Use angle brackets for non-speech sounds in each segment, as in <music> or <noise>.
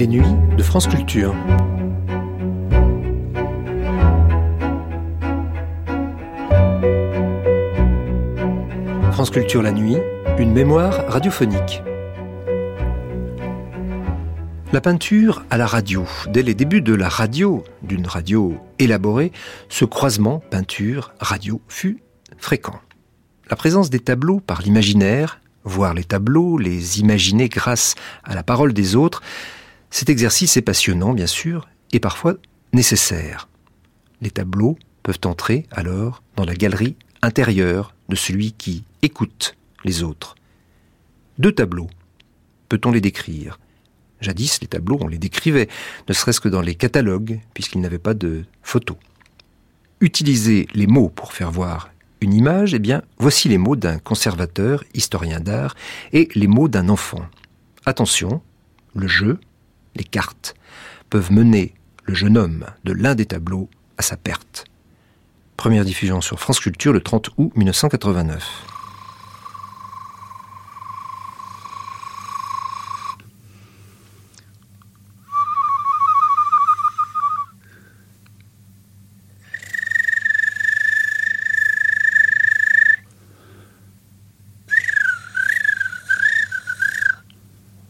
Les nuits de France Culture. France Culture la nuit, une mémoire radiophonique. La peinture à la radio. Dès les débuts de la radio, d'une radio élaborée, ce croisement peinture-radio fut fréquent. La présence des tableaux par l'imaginaire, voir les tableaux, les imaginer grâce à la parole des autres, cet exercice est passionnant, bien sûr, et parfois nécessaire. Les tableaux peuvent entrer alors dans la galerie intérieure de celui qui écoute les autres. Deux tableaux. Peut-on les décrire? Jadis, les tableaux, on les décrivait, ne serait-ce que dans les catalogues, puisqu'ils n'avaient pas de photos. Utiliser les mots pour faire voir une image, eh bien, voici les mots d'un conservateur, historien d'art, et les mots d'un enfant. Attention, le jeu, les cartes, peuvent mener le jeune homme de l'un des tableaux à sa perte. Première diffusion sur France Culture le 30 août 1989.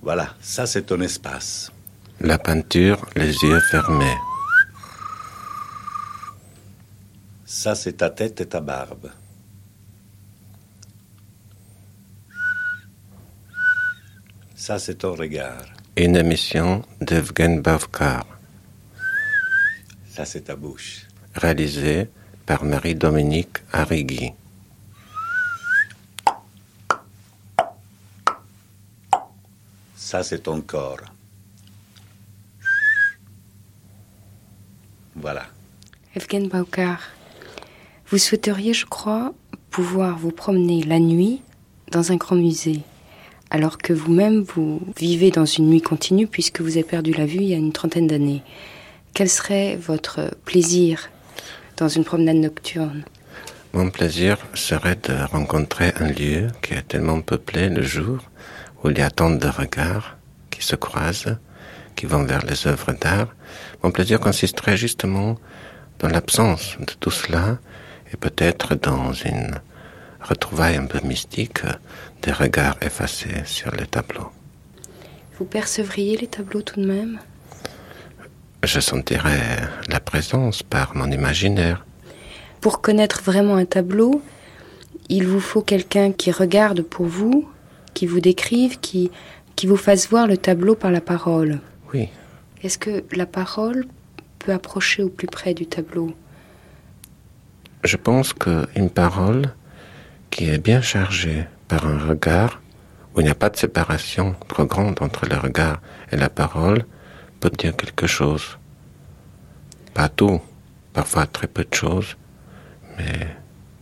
Voilà, ça c'est ton espace. La peinture, les yeux fermés. Ça c'est ta tête et ta barbe. Ça c'est ton regard. Une émission d'Evgen Bavkar. Ça c'est ta bouche. Réalisée par Marie-Dominique Arrigui. Ça, c'est ton corps. Voilà. Evgen Baukar, vous souhaiteriez, je crois, pouvoir vous promener la nuit dans un grand musée, alors que vous-même, vous vivez dans une nuit continue puisque vous avez perdu la vue il y a une trentaine d'années. Quel serait votre plaisir dans une promenade nocturne? Mon plaisir serait de rencontrer un lieu qui est tellement peuplé le jour où il y a tant de regards qui se croisent, qui vont vers les œuvres d'art. Mon plaisir consisterait justement dans l'absence de tout cela et peut-être dans une retrouvaille un peu mystique des regards effacés sur les tableaux. Vous percevriez les tableaux tout de même? Je sentirais la présence par mon imaginaire. Pour connaître vraiment un tableau, il vous faut quelqu'un qui regarde pour vous, qui vous décrive, qui, qui vous fasse voir le tableau par la parole. Oui. Est-ce que la parole peut approcher au plus près du tableau Je pense qu'une parole qui est bien chargée par un regard, où il n'y a pas de séparation trop grande entre le regard et la parole, peut dire quelque chose. Pas tout, parfois très peu de choses, mais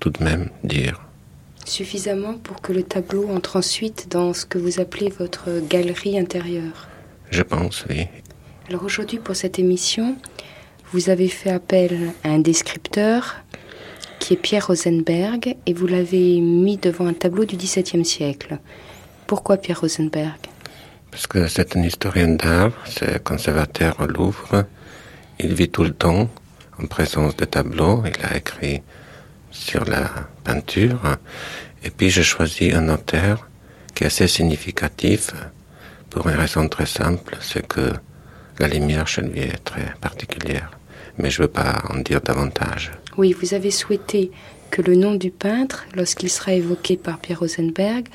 tout de même dire. Suffisamment pour que le tableau entre ensuite dans ce que vous appelez votre galerie intérieure. Je pense, oui. Alors aujourd'hui, pour cette émission, vous avez fait appel à un descripteur qui est Pierre Rosenberg et vous l'avez mis devant un tableau du XVIIe siècle. Pourquoi Pierre Rosenberg? Parce que c'est un historien d'art, c'est conservateur au Louvre. Il vit tout le temps en présence de tableaux. Il a écrit sur la peinture. Et puis j'ai choisi un auteur qui est assez significatif pour une raison très simple, c'est que la lumière chez lui est très particulière. Mais je ne veux pas en dire davantage. Oui, vous avez souhaité que le nom du peintre, lorsqu'il sera évoqué par Pierre Rosenberg,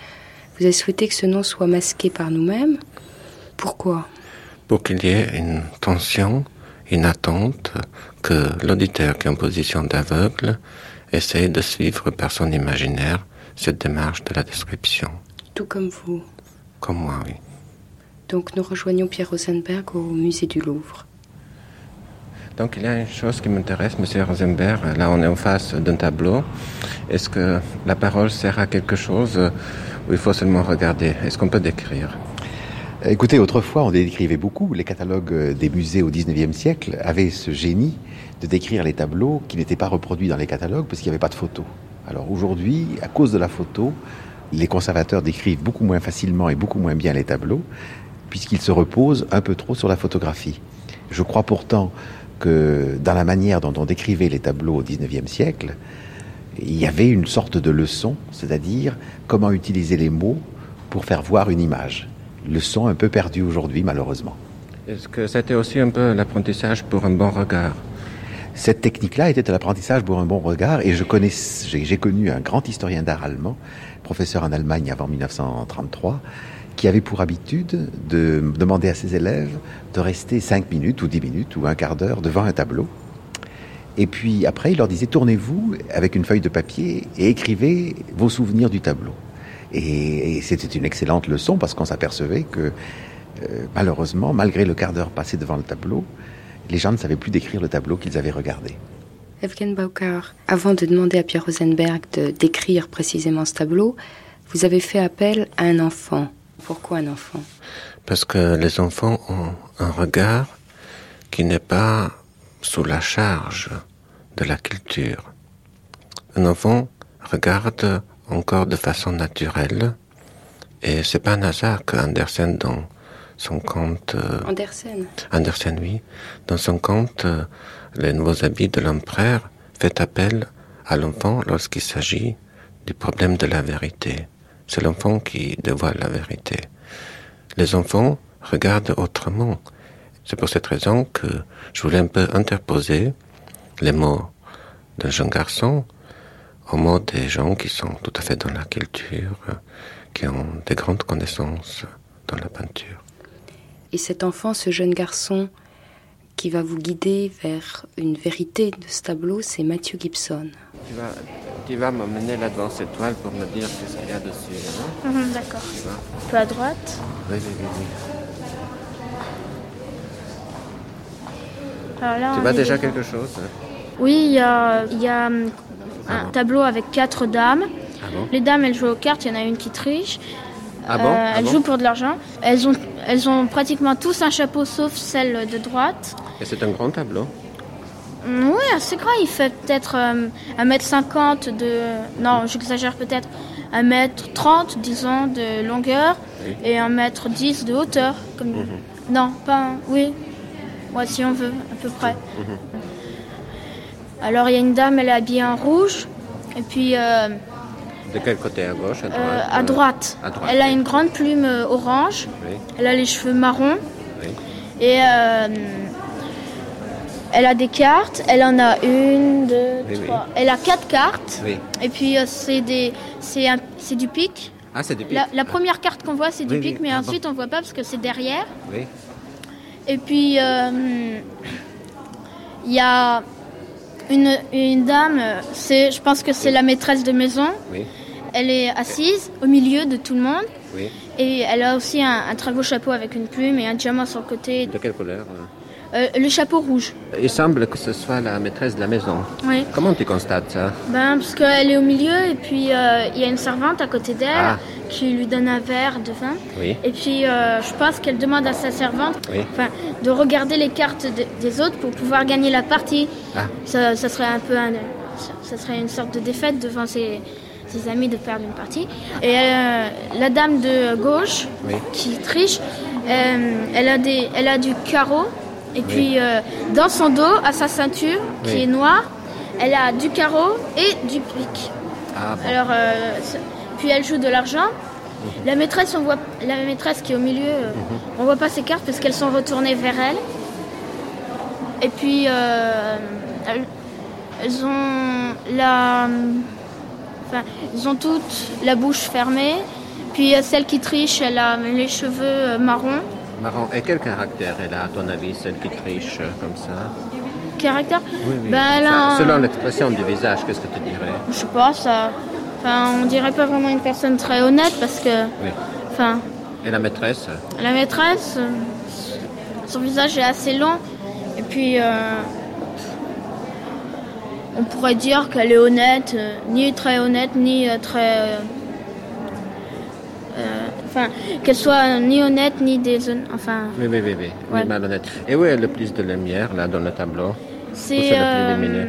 vous avez souhaité que ce nom soit masqué par nous-mêmes. Pourquoi? Pour qu'il y ait une tension, une attente, que l'auditeur qui est en position d'aveugle essaye de suivre par son imaginaire cette démarche de la description. Tout comme vous. Comme moi, oui. Donc nous rejoignons Pierre Rosenberg au musée du Louvre. Donc il y a une chose qui m'intéresse, Monsieur Rosenberg. Là, on est en face d'un tableau. Est-ce que la parole sert à quelque chose ou il faut seulement regarder? Est-ce qu'on peut décrire? Écoutez, autrefois, on décrivait beaucoup. Les catalogues des musées au 19e siècle avaient ce génie de décrire les tableaux qui n'étaient pas reproduits dans les catalogues parce qu'il n'y avait pas de photos. Alors aujourd'hui, à cause de la photo, les conservateurs décrivent beaucoup moins facilement et beaucoup moins bien les tableaux. puisqu'il se repose un peu trop sur la photographie. Je crois pourtant que dans la manière dont on décrivait les tableaux au XIXe siècle, il y avait une sorte de leçon, c'est-à-dire comment utiliser les mots pour faire voir une image. Leçon un peu perdue aujourd'hui, malheureusement. Est-ce que c'était aussi un peu l'apprentissage pour un bon regard? Cette technique-là était l'apprentissage pour un bon regard, et je connais, j'ai connu un grand historien d'art allemand, professeur en Allemagne avant 1933, qui avait pour habitude de demander à ses élèves de rester 5 minutes ou 10 minutes ou un quart d'heure devant un tableau. Et puis après, il leur disait tournez-vous avec une feuille de papier et écrivez vos souvenirs du tableau. Et, c'était une excellente leçon parce qu'on s'apercevait que euh, malheureusement, malgré le quart d'heure passé devant le tableau, les gens ne savaient plus décrire le tableau qu'ils avaient regardé. Evgen Baukar, avant de demander à Pierre Rosenberg de décrire précisément ce tableau, vous avez fait appel à un enfant. Pourquoi un enfant? Parce que les enfants ont un regard qui n'est pas sous la charge de la culture. Un enfant regarde encore de façon naturelle et c'est pas un hasard que Andersen dans son conte euh, Andersen? Andersen oui dans son conte euh, Les nouveaux habits de l'empereur fait appel à l'enfant lorsqu'il s'agit du problème de la vérité. C'est l'enfant qui dévoile la vérité. Les enfants regardent autrement. C'est pour cette raison que je voulais un peu interposer les mots d'un jeune garçon aux mots des gens qui sont tout à fait dans la culture, qui ont des grandes connaissances dans la peinture. Et cet enfant, ce jeune garçon qui va vous guider vers une vérité de ce tableau, c'est Matthew Gibson. Tu vas, tu vas m'emmener là devant cette toile pour me dire ce qu'il y a dessus. Mhm, d'accord. Un peu à droite. Oui, oui, oui. oui. Alors tu vois déjà quelque chose hein? Oui, il y a, y a un Ah bon? tableau avec quatre dames. Ah bon? Les dames, elles jouent aux cartes, il y en a une qui triche. Ah bon Euh, Ah elles bon jouent pour de l'argent. Elles ont, elles ont pratiquement tous un chapeau sauf celle de droite. Et c'est un grand tableau. Mm, Oui, assez grand. Il fait peut-être euh, 1m50 de... Non, j'exagère peut-être. 1m30, disons, de longueur Oui. et 1m10 de hauteur. Comme... Mhm. Non, pas... un- Oui. Ouais, si on veut, à peu près. Mhm. Alors, il y a une dame, elle est habillée en rouge. Et puis, euh, De quel côté À gauche À droite euh, à Euh, droite. à droite, Elle a une grande plume euh, orange. Oui, Elle a les cheveux marrons. oui. Et euh, elle a des cartes. Elle en a une, deux, Oui, trois. Elle a quatre cartes. Oui. Et puis c'est des, c'est un- c'est du pic. Ah, c'est du pic. La, la première carte qu'on voit c'est du pic, mais Ah ensuite on voit pas parce que c'est derrière. Oui. Et puis euh, il y a une, une dame. C'est, je pense que c'est la maîtresse de maison. Oui. Elle est assise au milieu de tout le monde. Oui. Et elle a aussi un, un très beau chapeau avec une plume et un diamant sur le côté. De quelle couleur Euh, le chapeau rouge. Il semble que ce soit la maîtresse de la maison. Oui. Comment tu constates ça Ben, parce qu'elle est au milieu et puis euh, il y a une servante à côté d'elle Ah. qui lui donne un verre de vin. Oui. Et puis euh, je pense qu'elle demande à sa servante Oui. enfin, de regarder les cartes de- des autres pour pouvoir gagner la partie. Ah. Ça, ça serait un peu un- ça, ça serait une sorte de défaite devant ses, amis de perdre une partie. Et euh, la dame de gauche Oui. qui triche, euh, elle, a des, elle a du carreau. Et puis euh, dans son dos, à sa ceinture, qui est noire, elle a du carreau et du pic. Ah bon. Alors, puis elle joue de l'argent. Mhm. La maîtresse, on voit, la maîtresse qui est au milieu, euh, on voit pas ses cartes parce qu'elles sont retournées vers elle. Et puis, elles, elles ont la, enfin, elles ont toutes la bouche fermée. Puis euh, celle qui triche, elle a les cheveux euh, marrons. Marrant. Et quel caractère elle a, à ton avis, celle qui triche euh, comme ça? Caractère? Oui, oui. Ben, elle a Selon l'expression du visage, qu'est-ce que tu dirais? Je sais pas, ça. Enfin, on dirait pas vraiment une personne très honnête parce que, Oui. enfin, Et la maîtresse? La maîtresse, euh, son visage est assez long. Et puis, euh, on pourrait dire qu'elle est honnête, euh, ni très honnête, ni euh, très. euh, Enfin, qu'elle soit ni honnête, ni déshonnête. Enfin, Oui, oui, oui, oui. Ouais. Malhonnête. Et où est le plus de lumière, là, dans le tableau c'est. le plus lumineux?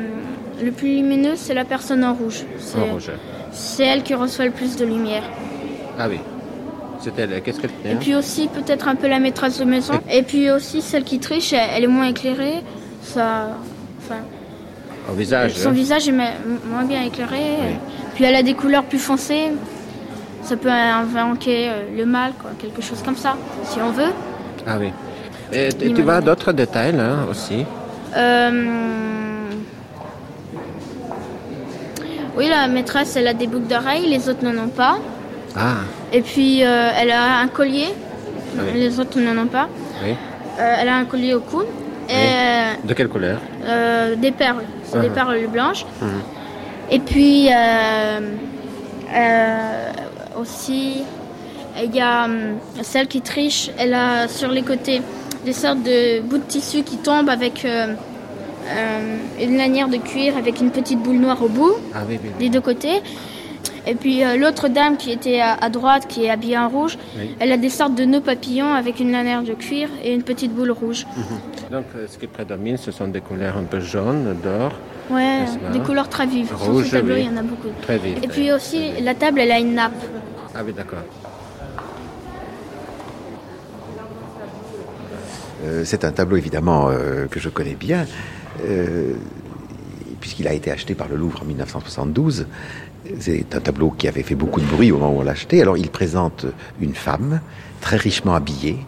le plus lumineux, c'est la personne en rouge. C'est- En rouge. C'est elle qui reçoit le plus de lumière. Ah oui. Qu'est-ce qu'elle Et puis aussi peut-être un peu la maîtresse de maison. Et puis aussi celle qui triche, elle, elle est moins éclairée. Ça, enfin, Au visage. son hein. visage est moins bien éclairé. Puis elle a des couleurs plus foncées. Ça peut invoquer euh, le mal, quoi, quelque chose comme ça, si on veut. Ah oui. Et tu tu vois d'autres détails là aussi? Euh, Oui, la maîtresse, elle a des boucles d'oreilles, les autres n'en ont pas. Ah, Et puis, euh, elle a un collier, Oui. les autres n'en ont pas. oui. Euh, elle a un collier au cou et De quelle couleur? Euh, des perles, c'est des Mhm. perles blanches. Mhm. Et puis, euh, euh, aussi, il y a hum, celle qui triche, elle a sur les côtés des sortes de bouts de tissu qui tombent avec euh, une lanière de cuir avec une petite boule noire au bout, Ah oui, oui. des deux côtés. Et puis euh, l'autre dame qui était à, à droite, qui est habillée en rouge, Oui. elle a des sortes de nœuds papillons avec une lanière de cuir et une petite boule rouge. Donc euh, ce qui prédomine, ce sont des couleurs un peu jaunes, d'or, Ouais, des couleurs très vives. Sur Rouge, ce tableau, oui. il y en a beaucoup. très vives. Et puis aussi, la table, elle a une nappe. Ah oui, d'accord. Euh, c'est un tableau évidemment euh, que je connais bien, euh, puisqu'il a été acheté par le Louvre en 1972. C'est un tableau qui avait fait beaucoup de bruit au moment où on l'a acheté. Alors il présente une femme très richement habillée,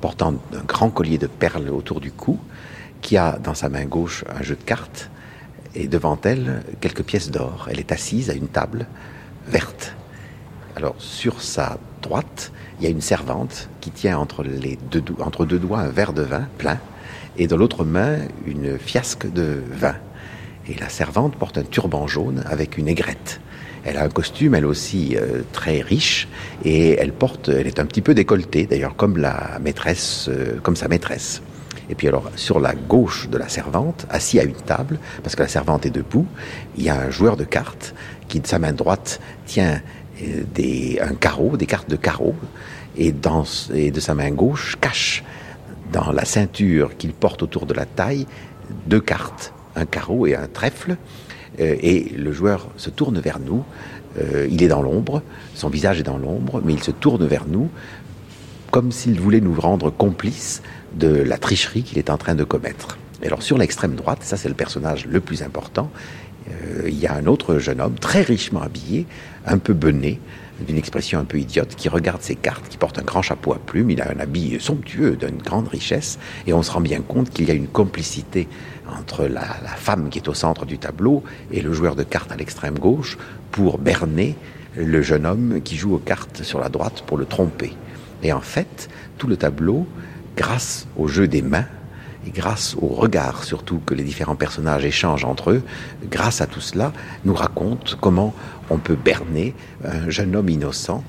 portant un grand collier de perles autour du cou, qui a dans sa main gauche un jeu de cartes et devant elle quelques pièces d'or. Elle est assise à une table verte. Alors, sur sa droite, il y a une servante qui tient entre, deux, deux doigts un verre de vin plein et dans l'autre main une fiasque de vin. Et la servante porte un turban jaune avec une aigrette. Elle a un costume, elle aussi, euh, très riche et elle porte, elle est un petit peu décolletée, d'ailleurs, comme la maîtresse, euh, comme sa maîtresse. Et puis alors, sur la gauche de la servante, assis à une table, parce que la servante est debout, il y a un joueur de cartes qui, de sa main droite, tient euh, des, un carreau, des cartes de carreau, et, dans, et de sa main gauche cache dans la ceinture qu'il porte autour de la taille deux cartes, un carreau et un trèfle. Euh, et le joueur se tourne vers nous. Euh, il est dans l'ombre, son visage est dans l'ombre, mais il se tourne vers nous comme s'il voulait nous rendre complices de la tricherie qu'il est en train de commettre. Et alors sur l'extrême droite, ça c'est le personnage le plus important, euh, il y a un autre jeune homme très richement habillé, un peu bené, d'une expression un peu idiote, qui regarde ses cartes, qui porte un grand chapeau à plumes, il a un habit somptueux d'une grande richesse, et on se rend bien compte qu'il y a une complicité entre la, femme qui est au centre du tableau et le joueur de cartes à l'extrême gauche pour berner le jeune homme qui joue aux cartes sur la droite pour le tromper. Et en fait, tout le tableau, grâce au jeu des mains, et grâce au regard surtout que les différents personnages échangent entre eux, grâce à tout cela, nous raconte comment on peut berner un jeune homme innocent,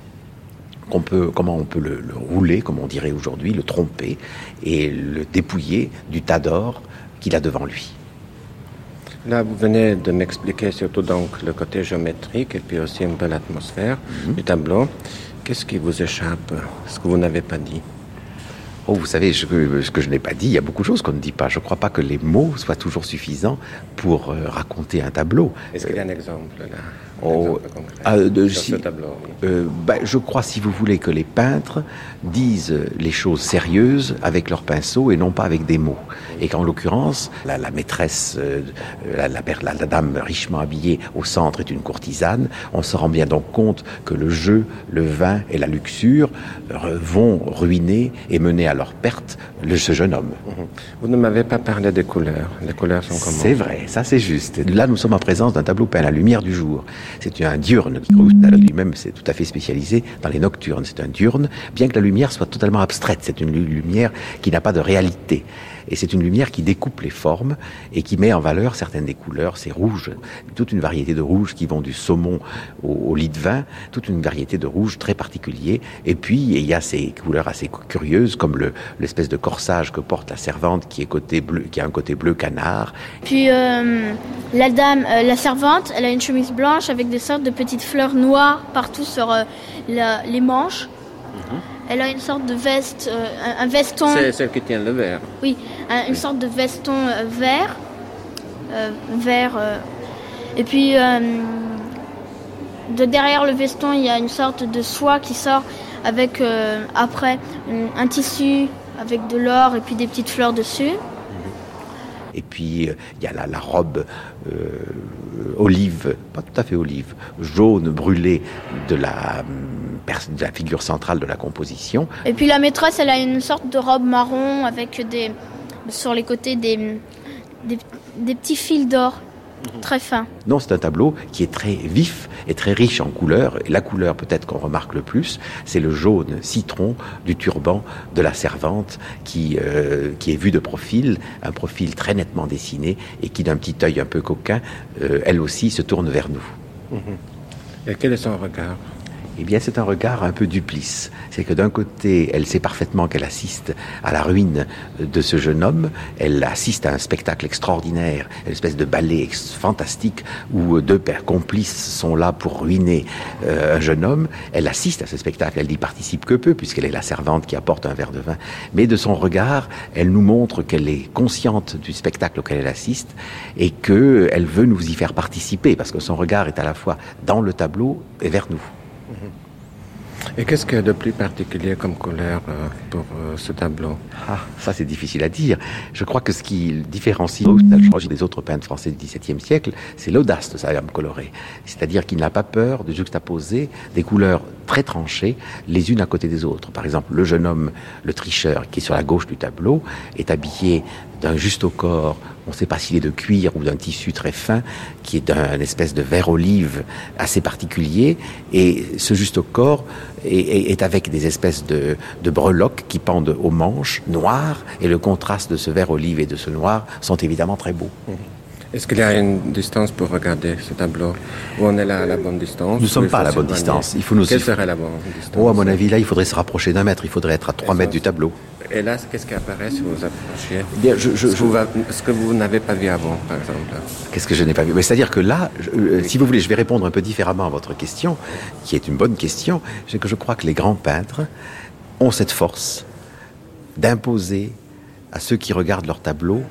comment on peut le rouler, comme on dirait aujourd'hui, le tromper et le dépouiller du tas d'or qu'il a devant lui. Là, vous venez de m'expliquer surtout donc le côté géométrique et puis aussi un peu l'atmosphère du tableau. Qu'est-ce qui vous échappe Ce que vous n'avez pas dit? Oh, vous savez, je- ce que je n'ai pas dit, il y a beaucoup de choses qu'on ne dit pas. Je ne crois pas que les mots soient toujours suffisants pour euh, raconter un tableau. Est-ce qu'il y a un exemple là? Un Oh, exemple concret de- sur si- ce tableau oui. Euh, ben, je crois, si vous voulez, que les peintres disent les choses sérieuses avec leur pinceau et non pas avec des mots. Et qu'en l'occurrence, la, la maîtresse, euh, la, la, la- dame richement habillée au centre est une courtisane. On se rend bien donc compte que le jeu, le vin et la luxure euh, vont ruiner et mener à leur perte le, ce jeune homme. Mhm. Vous ne m'avez pas parlé des couleurs. Les couleurs sont comment? C'est vrai, ça c'est juste. Là, nous sommes en présence d'un tableau peint à la lumière du jour. C'est un diurne lui-même c'est tout à fait spécialisé dans les nocturnes. C'est un diurne, bien que la lumière soit totalement abstraite. C'est une lu- lumière qui n'a pas de réalité. Et c'est une lumière qui découpe les formes et qui met en valeur certaines des couleurs. C'est rouge, toute une variété de rouges qui vont du saumon au, au lit de vin, toute une variété de rouges très particuliers. Et puis, il y a ces couleurs assez cu- curieuses, comme le- l'espèce de corsage que porte la servante qui, est côté bleu, qui a un côté bleu canard Puis euh, la dame, euh, la servante, elle a une chemise blanche avec des sortes de petites fleurs noires partout sur euh, la- les manches. Elle a une sorte de veste, euh, un, veston, C'est celle qui tient le verre. oui, un- une sorte de veston euh, vert, euh, vert. et puis de derrière le veston, il y a une sorte de soie qui sort avec après un, tissu avec de l'or et puis des petites fleurs dessus. Et puis euh, il y a la, robe euh, olive, pas tout à fait olive, jaune brûlée de la, de la figure centrale de la composition. Et puis la maîtresse, elle a une sorte de robe marron avec des sur les côtés des petits fils d'or. Très fin. Non, c'est un tableau qui est très vif et très riche en couleurs. Et la couleur peut-être qu'on remarque le plus, c'est le jaune citron du turban de la servante qui, euh, qui est vu de profil, un profil très nettement dessiné et qui d'un petit œil un peu coquin, euh, elle aussi se tourne vers nous. Et quel est son regard? Eh bien, c'est un regard un peu duplice. C'est que d'un côté, elle sait parfaitement qu'elle assiste à la ruine de ce jeune homme. Elle assiste à un spectacle extraordinaire, une espèce de ballet fantastique où deux pères complices sont là pour ruiner euh, un jeune homme. Elle assiste à ce spectacle. Elle n'y participe que peu puisqu'elle est la servante qui apporte un verre de vin. Mais de son regard, elle nous montre qu'elle est consciente du spectacle auquel elle assiste et qu'elle veut nous y faire participer parce que son regard est à la fois dans le tableau et vers nous. Et qu'est-ce qu'il y a de plus particulier comme couleur euh, pour euh, ce tableau? Ah, ça c'est difficile à dire. Je crois que ce qui différencie des autres peintres français du XVIIe siècle, c'est l'audace de sa gamme colorée. C'est-à-dire qu'il n'a pas peur de juxtaposer des couleurs très tranchées les unes à côté des autres. Par exemple, le jeune homme, le tricheur, qui est sur la gauche du tableau, est habillé d'un juste au corps, on ne sait pas s'il est de cuir ou d'un tissu très fin, qui est d'un espèce de vert olive assez particulier, et ce juste au corps est, avec des espèces de, breloques qui pendent aux manches noires, et le contraste de ce vert olive et de ce noir sont évidemment très beaux. Mhm. Est-ce qu'il y a une distance pour regarder ce tableau Ou on est là à la bonne distance Nous ne sommes pas à la bonne distance. Il faut nous... Quelle serait la bonne distance Oh, à mon avis, là, il faudrait se rapprocher d'un mètre. Il faudrait être à 3 mètres du tableau. Et là, qu'est-ce qui apparaît si vous vous approchez Bien, je, ce, que vous, n'avez pas vu avant, par exemple. Qu'est-ce que je n'ai pas vu? C'est-à-dire que là, euh, si vous voulez, je vais répondre un peu différemment à votre question, qui est une bonne question. C'est que je crois que les grands peintres ont cette force d'imposer à ceux qui regardent leur tableau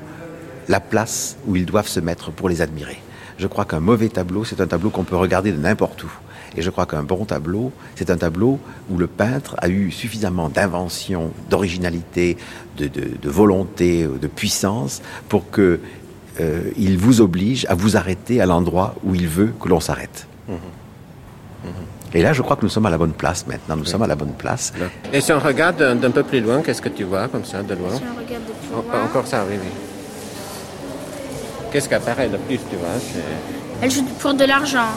la place où ils doivent se mettre pour les admirer. Je crois qu'un mauvais tableau, c'est un tableau qu'on peut regarder de n'importe où. Et je crois qu'un bon tableau, c'est un tableau où le peintre a eu suffisamment d'invention, d'originalité, de, volonté, de puissance pour que euh, il vous oblige à vous arrêter à l'endroit où il veut que l'on s'arrête. Mmh. Mmh. Et là, je crois que nous sommes à la bonne place maintenant. Nous sommes à la bonne place. Et si on regarde d'un peu plus loin, qu'est-ce que tu vois comme ça, de loin? Si on regarde de plus loin... Encore ça, oui, oui. Qu'est-ce qui apparaît le plus, tu vois Elle joue pour de l'argent.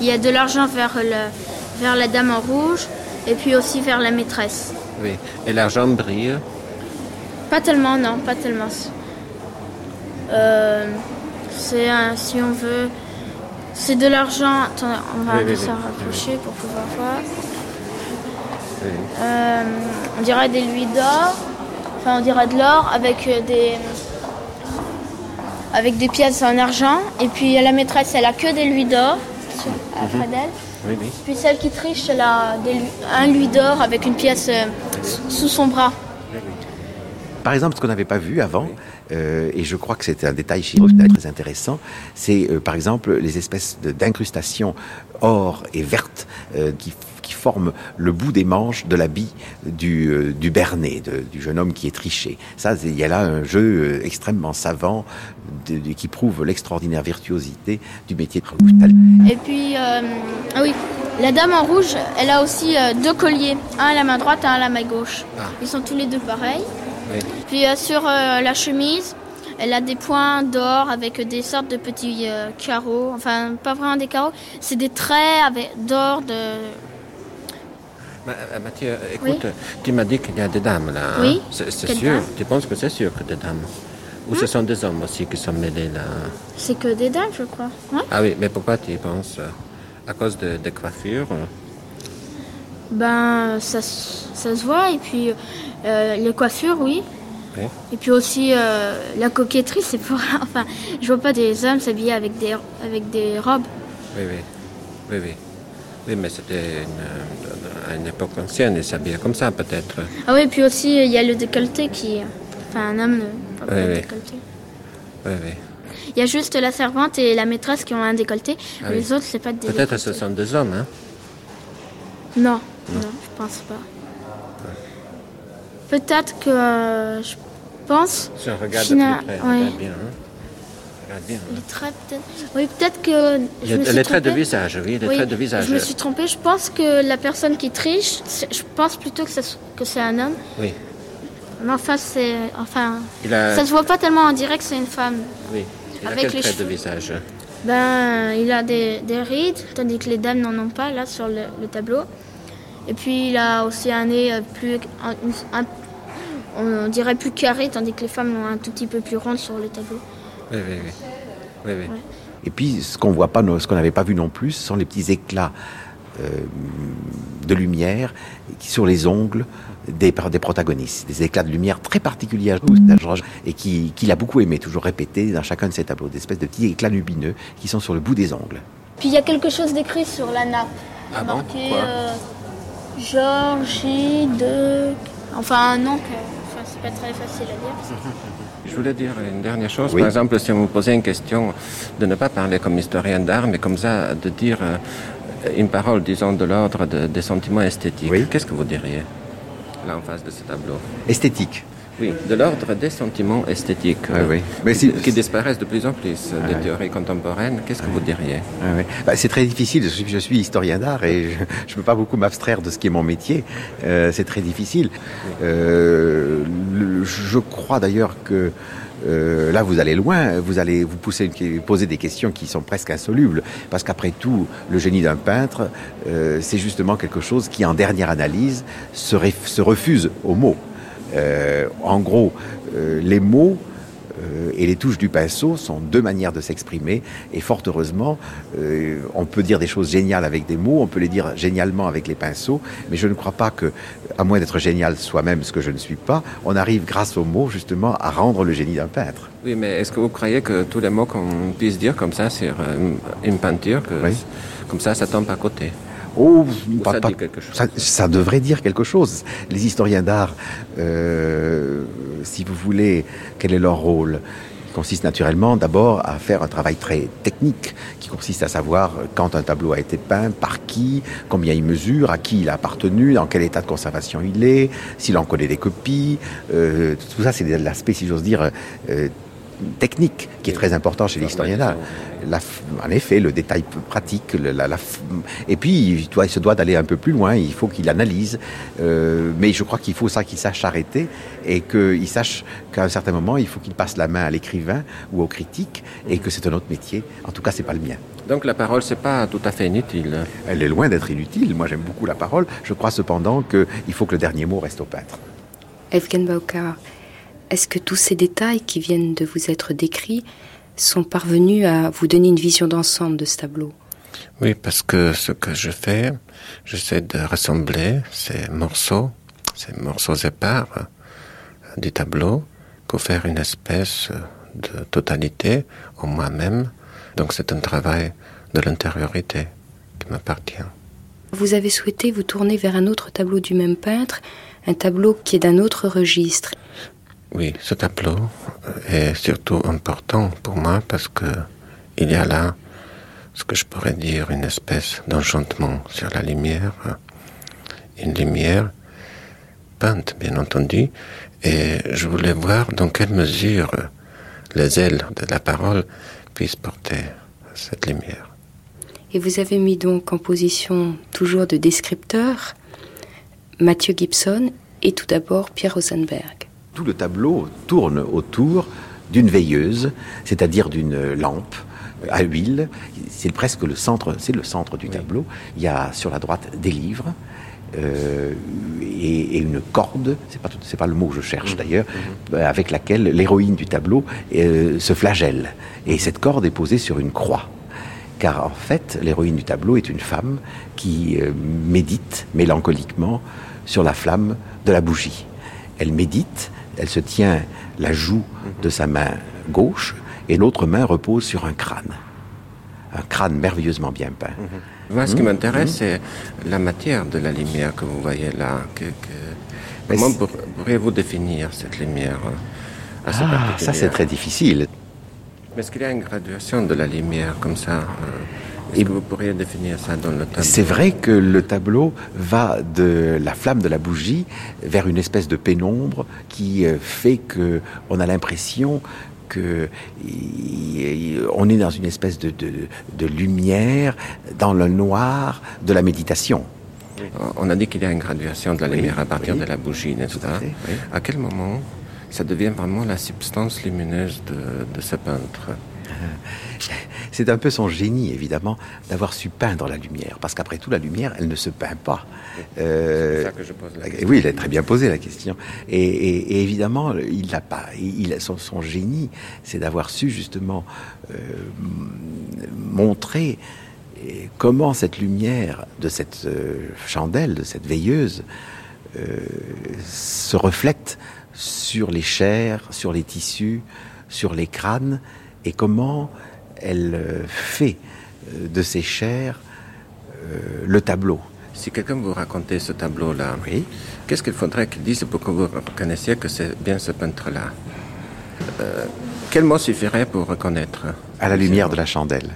Il y a de l'argent vers, vers la dame en rouge et puis aussi vers la maîtresse. Oui. Et l'argent brille Pas tellement, non, pas tellement. Euh, c'est si on veut, c'est de l'argent. on va oui, ça rapprocher pour pouvoir voir. Euh, on dirait des louis d'or, enfin on dirait de l'or avec des avec des pièces en argent. Et puis la maîtresse, elle a que des louis d'or mhm. d'elle. Puis celle qui triche, elle a un louis d'or avec une pièce euh, sous son bras. Par exemple, ce qu'on n'avait pas vu avant, euh, et je crois que c'est un détail très intéressant, c'est euh, par exemple les espèces d'incrustations or et vertes qui forme le bout des manches de l'habit du, euh, du bernet, du jeune homme qui est triché. Ça, il y a là un jeu euh, extrêmement savant qui prouve l'extraordinaire virtuosité du métier de Et puis, euh, ah oui, la dame en rouge, elle a aussi deux colliers, un à la main droite, un à la main gauche. Ah. Ils sont tous les deux pareils. Puis sur la chemise, elle a des points d'or avec des sortes de petits carreaux. Enfin, pas vraiment des carreaux, c'est des traits d'or de Mathieu, écoute, tu m'as dit qu'il y a des dames là. Hein? Oui. C'est sûr. Tu penses que c'est sûr que des dames? Ou ce hein? sont des hommes aussi qui sont mêlés là? C'est que des dames, je crois. Ah oui, mais pourquoi tu y penses? À cause de, des coiffures? Ben, ça, ça, se voit. Et puis, euh, les coiffures, oui. Et puis aussi, euh, la coquetterie, c'est pour. <laughs> Enfin, je vois pas des hommes s'habiller avec des, avec des robes. Oui, oui. Oui, oui. Oui, mais c'était une, une, époque ancienne, ils s'habillaient comme ça peut-être. Ah oui, puis aussi il y a le décolleté qui. Enfin, un homme ne pas oui, décolleté. Oui, oui. Il y a juste la servante et la maîtresse qui ont un décolleté. Ah les autres, c'est pas de Peut-être que ce sont deux hommes, hein Non. Non, je pense pas. Peut-être que euh, je pense. Je regarde de plus près, regarde bien. Hein. Regarde bien. Les traits, peut-être. Oui, peut-être que. Je me les traits de visage, oui, les traits de visage. Je me suis trompée. Je pense que la personne qui triche, je pense plutôt que, que c'est un homme. Oui. Mais enfin, c'est. Enfin. Ça se voit pas tellement en direct, c'est une femme. Oui. Il a Avec quel trait de visage Ben, il a des, des, rides, tandis que les dames n'en ont pas, là, sur le, le tableau. Et puis, il a aussi un nez plus. Un, on dirait plus carré, tandis que les femmes ont un tout petit peu plus ronde sur le tableau. Oui, oui, oui. oui, Et puis, ce qu'on voit pas, ce qu'on n'avait pas vu non plus, ce sont les petits éclats euh, de lumière sur les ongles des, des protagonistes, des éclats de lumière très particuliers et qu'il qui a beaucoup aimé, toujours répété dans chacun de ses tableaux, des espèces de petits éclats lumineux qui sont sur le bout des ongles. Puis il y a quelque chose d'écrit sur la nappe. Ah marqué, euh, Georgie de... Enfin un nom que c'est pas très facile à dire. <laughs> Je voulais dire une dernière chose. Par exemple, si on vous posait une question, de ne pas parler comme historien d'art, mais comme ça, de dire euh, une parole, disons, de l'ordre des sentiments esthétiques. Qu'est-ce que vous diriez là en face de ce tableau? Esthétique. Oui, de l'ordre des sentiments esthétiques oui. Mais qui, disparaissent de plus en plus des théories contemporaines. Qu'est-ce que vous diriez? Bah, C'est très difficile. Je suis, historien d'art et je ne peux pas beaucoup m'abstraire de ce qui est mon métier. Euh, c'est très difficile. Euh, je crois d'ailleurs que euh, là, vous allez loin, vous allez vous pousser, poser des questions qui sont presque insolubles, parce qu'après tout, le génie d'un peintre, c'est justement quelque chose qui, en dernière analyse, se, se refuse aux mots. Euh, en gros, euh, les mots euh, et les touches du pinceau sont deux manières de s'exprimer. Et fort heureusement, on peut dire des choses géniales avec des mots, on peut les dire génialement avec les pinceaux, mais je ne crois pas que, à moins d'être génial soi-même, ce que je ne suis pas, on arrive grâce aux mots justement à rendre le génie d'un peintre. Oui, mais est-ce que vous croyez que tous les mots qu'on puisse dire comme ça sur une peinture, que comme ça, ça tombe à côté? Oh, ça, devrait dire quelque chose. Les historiens d'art, euh, si vous voulez, quel est leur rôle? Il consiste naturellement d'abord à faire un travail très technique, qui consiste à savoir quand un tableau a été peint, par qui, combien il mesure, à qui il a appartenu, dans quel état de conservation il est, s'il en connaît des copies. Euh, tout ça, c'est l'aspect, si j'ose dire, euh, technique qui est très important chez l'historien d'art. En effet, le détail pratique, la, et puis il, doit, il se doit d'aller un peu plus loin, il faut qu'il analyse, euh, mais je crois qu'il faut ça qu'il sache arrêter et qu'il sache qu'à un certain moment, il faut qu'il passe la main à l'écrivain ou au critique et que c'est un autre métier. En tout cas, c'est pas le mien. Donc la parole, c'est pas tout à fait inutile. Elle est loin d'être inutile. Moi, j'aime beaucoup la parole. Je crois cependant qu'il faut que le dernier mot reste au peintre. Evgen Baukar, est-ce que tous ces détails qui viennent de vous être décrits sont parvenus à vous donner une vision d'ensemble de ce tableau? Oui, parce que ce que je fais, j'essaie de rassembler ces morceaux, ces morceaux épars euh, du tableau pour faire une espèce de totalité en moi-même. Donc c'est un travail de l'intériorité qui m'appartient. Vous avez souhaité vous tourner vers un autre tableau du même peintre, un tableau qui est d'un autre registre. Oui, ce tableau est surtout important pour moi parce que il y a là ce que je pourrais dire une espèce d'enchantement sur la lumière, une lumière peinte bien entendu, et je voulais voir dans quelle mesure les ailes de la parole puissent porter cette lumière. Et vous avez mis donc en position toujours de descripteur Mathieu Gibson et tout d'abord Pierre Rosenberg tout le tableau tourne autour d'une veilleuse, c'est-à-dire d'une lampe à huile. C'est presque le centre, c'est le centre du tableau. Il y a sur la droite des livres. Euh, et, une corde, c'est pas pas le mot que je cherche d'ailleurs, mhm. euh, avec laquelle l'héroïne du tableau euh, se flagelle. Et cette corde est posée sur une croix, car en fait l'héroïne du tableau est une femme qui médite mélancoliquement sur la flamme de la bougie. Elle médite, elle se tient la joue de sa main gauche et l'autre main repose sur un crâne. Un crâne merveilleusement bien peint. Mhm. Moi, ce qui m'intéresse, c'est la matière de la lumière que vous voyez là. Comment pourriez-vous définir cette lumière ah, Ça, c'est très difficile. Est-ce qu'il y a une graduation de la lumière comme ça euh, Est-ce que vous pourriez définir ça dans le tableau? C'est vrai que le tableau va de la flamme de la bougie vers une espèce de pénombre qui euh, fait que on a l'impression que on est dans une espèce de, de, lumière dans le noir de la méditation. On a dit qu'il y a une graduation de la lumière à partir de la bougie, n'est-ce pas? À quel moment ça devient vraiment la substance lumineuse de, ce peintre? C'est un peu son génie, évidemment, d'avoir su peindre la lumière. Parce qu'après tout, la lumière, elle ne se peint pas. c'est ça euh, que je pose la question. Oui, il a très bien posé la question. Et, évidemment, il n'a pas. Il, son, son génie, c'est d'avoir su justement euh, montrer comment cette lumière de cette euh, chandelle, de cette veilleuse, se reflète sur les chairs, sur les tissus, sur les crânes, et comment elle euh, fait euh, de ces chairs euh, le tableau. Si quelqu'un vous racontait ce tableau-là, oui. qu'est-ce qu'il faudrait qu'il dise pour que vous reconnaissiez que c'est bien ce peintre-là? Quel mot suffirait pour reconnaître? À la lumière de la chandelle.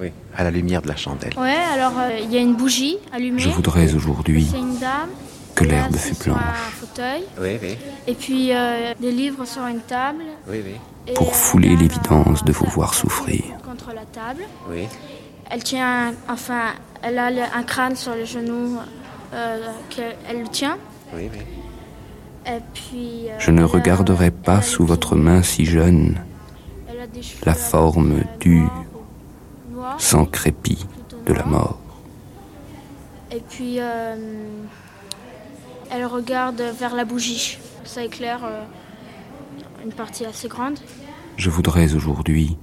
Oui. À la lumière de la chandelle. Ouais, alors il y a une bougie allumée. Je voudrais aujourd'hui C'est une dame que l'herbe fut blanche. fauteuil. Oui, oui. Et puis euh, des livres sur une table. Oui, oui. Pour fouler l'évidence de vous voir souffrir. Contre la table. Oui. Elle tient, enfin, elle a un crâne sur les genoux euh, qu'elle le tient. Oui, oui. Et puis. Euh, Je ne regarderai pas sous votre main si jeune la forme dure, sans crépi de la mort. Et puis. Elle regarde vers la bougie. Ça éclaire euh, une partie assez grande. Je voudrais aujourd'hui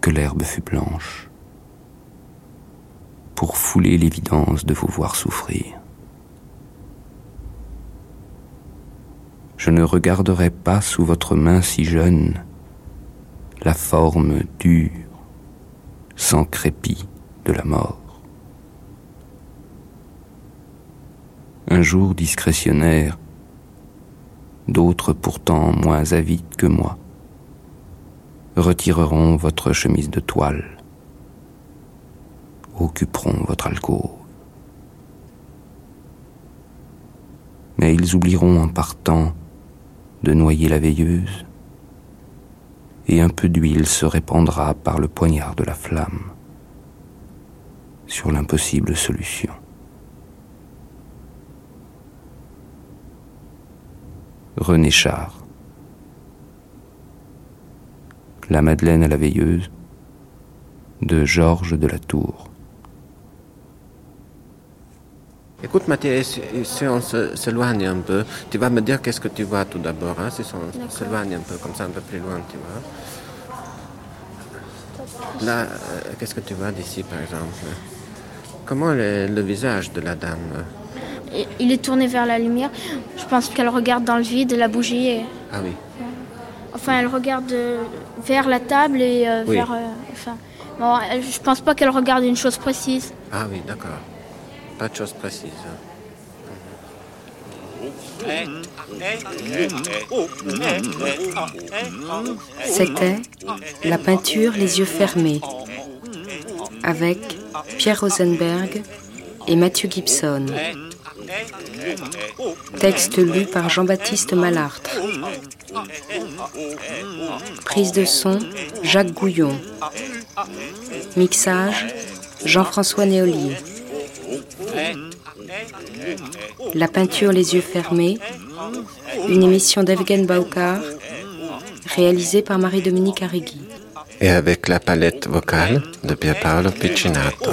que l'herbe fût blanche pour fouler l'évidence de vous voir souffrir. Je ne regarderai pas sous votre main si jeune la forme dure, sans crépi de la mort. Un jour discrétionnaire, d'autres pourtant moins avides que moi, retireront votre chemise de toile, occuperont votre alcôve. Mais ils oublieront en partant de noyer la veilleuse, et un peu d'huile se répandra par le poignard de la flamme sur l'impossible solution. René Char. La Madeleine à la veilleuse de Georges de la Tour. Écoute Mathieu, si on s'éloigne un peu, tu vas me dire qu'est-ce que tu vois tout d'abord, hein, si on s'éloigne un peu, comme ça un peu plus loin, tu vois. Là, euh, qu'est-ce que tu vois d'ici par exemple? Comment est le visage de la dame? Il est tourné vers la lumière. Je pense qu'elle regarde dans le vide la bougie. Ah oui. Enfin, elle regarde euh, vers la table et euh, vers. Euh, enfin, bon, je pense pas qu'elle regarde une chose précise. Ah oui, d'accord. Pas de chose précise. C'était la peinture Les yeux fermés avec Pierre Rosenberg et Mathieu Gibson. Texte lu par Jean-Baptiste Malartre. Prise de son, Jacques Gouillon. Mixage, Jean-François Néolier. La peinture Les yeux fermés, une émission d'Evgen Baukar, réalisée par Marie-Dominique Arrigui et avec la palette vocale de Pierpaolo Piccinato.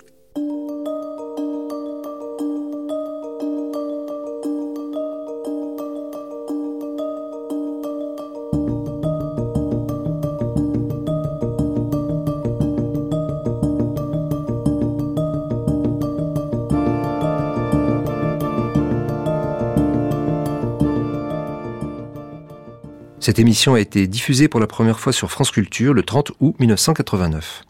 Cette émission a été diffusée pour la première fois sur France Culture le 30 août 1989.